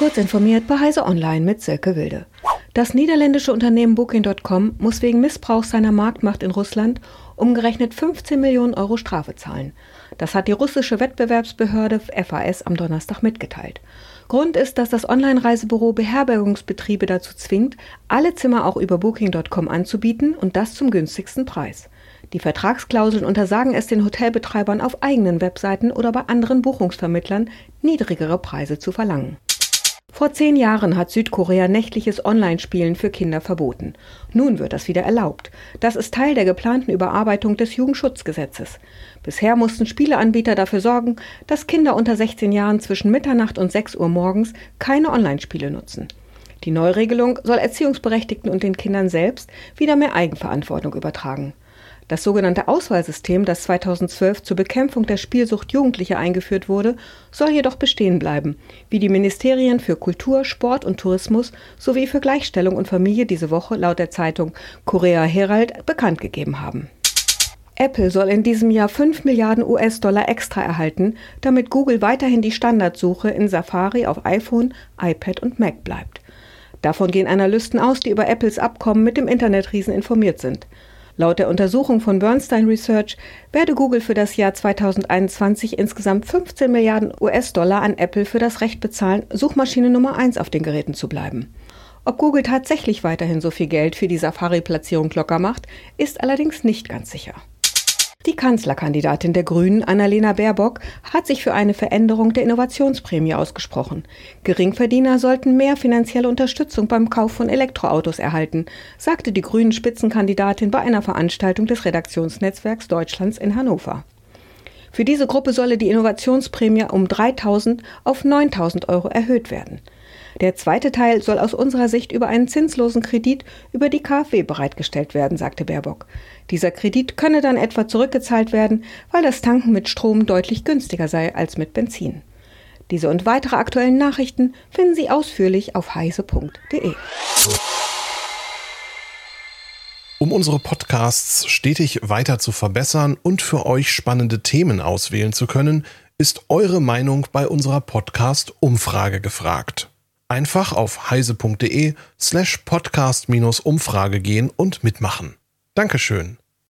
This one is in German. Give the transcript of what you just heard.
Kurz informiert bei Heise Online mit Silke Wilde. Das niederländische Unternehmen Booking.com muss wegen Missbrauchs seiner Marktmacht in Russland umgerechnet 15 Millionen Euro Strafe zahlen. Das hat die russische Wettbewerbsbehörde FAS am Donnerstag mitgeteilt. Grund ist, dass das Online-Reisebüro Beherbergungsbetriebe dazu zwingt, alle Zimmer auch über Booking.com anzubieten und das zum günstigsten Preis. Die Vertragsklauseln untersagen es den Hotelbetreibern auf eigenen Webseiten oder bei anderen Buchungsvermittlern, niedrigere Preise zu verlangen. Vor zehn Jahren hat Südkorea nächtliches Online-Spielen für Kinder verboten. Nun wird das wieder erlaubt. Das ist Teil der geplanten Überarbeitung des Jugendschutzgesetzes. Bisher mussten Spieleanbieter dafür sorgen, dass Kinder unter 16 Jahren zwischen Mitternacht und 6 Uhr morgens keine Online-Spiele nutzen. Die Neuregelung soll Erziehungsberechtigten und den Kindern selbst wieder mehr Eigenverantwortung übertragen. Das sogenannte Auswahlsystem, das 2012 zur Bekämpfung der Spielsucht Jugendlicher eingeführt wurde, soll jedoch bestehen bleiben, wie die Ministerien für Kultur, Sport und Tourismus sowie für Gleichstellung und Familie diese Woche laut der Zeitung Korea Herald bekannt gegeben haben. Apple soll in diesem Jahr 5 Milliarden US-Dollar extra erhalten, damit Google weiterhin die Standardsuche in Safari auf iPhone, iPad und Mac bleibt. Davon gehen Analysten aus, die über Apples Abkommen mit dem Internetriesen informiert sind. Laut der Untersuchung von Bernstein Research werde Google für das Jahr 2021 insgesamt 15 Milliarden US-Dollar an Apple für das Recht bezahlen, Suchmaschine Nummer 1 auf den Geräten zu bleiben. Ob Google tatsächlich weiterhin so viel Geld für die Safari-Platzierung locker macht, ist allerdings nicht ganz sicher. Die Kanzlerkandidatin der Grünen, Annalena Baerbock, hat sich für eine Veränderung der Innovationsprämie ausgesprochen. Geringverdiener sollten mehr finanzielle Unterstützung beim Kauf von Elektroautos erhalten, sagte die Grünen Spitzenkandidatin bei einer Veranstaltung des Redaktionsnetzwerks Deutschlands in Hannover. Für diese Gruppe solle die Innovationsprämie um 3000 auf 9000 Euro erhöht werden. Der zweite Teil soll aus unserer Sicht über einen zinslosen Kredit über die KfW bereitgestellt werden, sagte Baerbock. Dieser Kredit könne dann etwa zurückgezahlt werden, weil das Tanken mit Strom deutlich günstiger sei als mit Benzin. Diese und weitere aktuellen Nachrichten finden Sie ausführlich auf heise.de. Um unsere Podcasts stetig weiter zu verbessern und für euch spannende Themen auswählen zu können, ist eure Meinung bei unserer Podcast-Umfrage gefragt. Einfach auf heise.de slash podcast-umfrage gehen und mitmachen. Dankeschön.